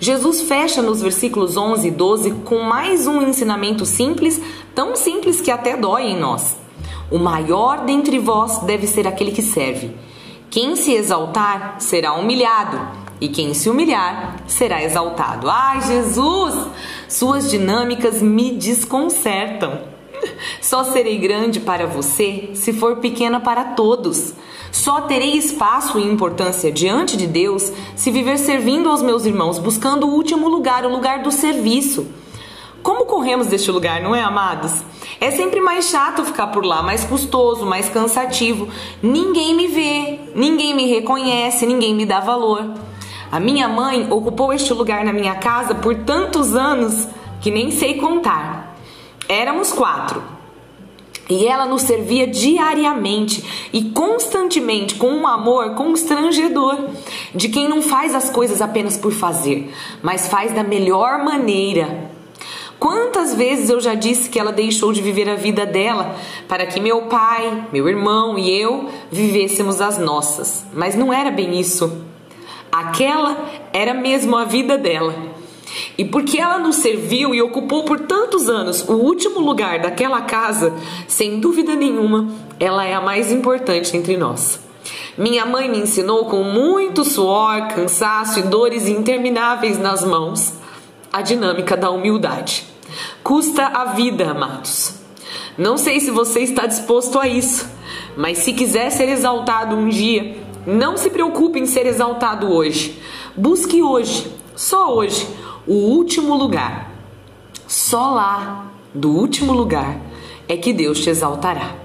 Jesus fecha nos versículos 11 e 12 com mais um ensinamento simples, tão simples que até dói em nós. O maior dentre vós deve ser aquele que serve. Quem se exaltar será humilhado, e quem se humilhar será exaltado. Ai, Jesus! Suas dinâmicas me desconcertam. Só serei grande para você se for pequena para todos. Só terei espaço e importância diante de Deus se viver servindo aos meus irmãos, buscando o último lugar, o lugar do serviço. Como corremos deste lugar, não é, amados? É sempre mais chato ficar por lá, mais custoso, mais cansativo. Ninguém me vê, ninguém me reconhece, ninguém me dá valor. A minha mãe ocupou este lugar na minha casa por tantos anos que nem sei contar. Éramos quatro. E ela nos servia diariamente e constantemente com um amor constrangedor de quem não faz as coisas apenas por fazer, mas faz da melhor maneira. Quantas vezes eu já disse que ela deixou de viver a vida dela para que meu pai, meu irmão e eu vivêssemos as nossas, mas não era bem isso. Aquela era mesmo a vida dela. E porque ela nos serviu e ocupou por tantos anos o último lugar daquela casa, sem dúvida nenhuma, ela é a mais importante entre nós. Minha mãe me ensinou com muito suor, cansaço e dores intermináveis nas mãos a dinâmica da humildade. Custa a vida, amados. Não sei se você está disposto a isso, mas se quiser ser exaltado um dia, não se preocupe em ser exaltado hoje. Busque hoje, só hoje, o último lugar. Só lá, do último lugar, é que Deus te exaltará.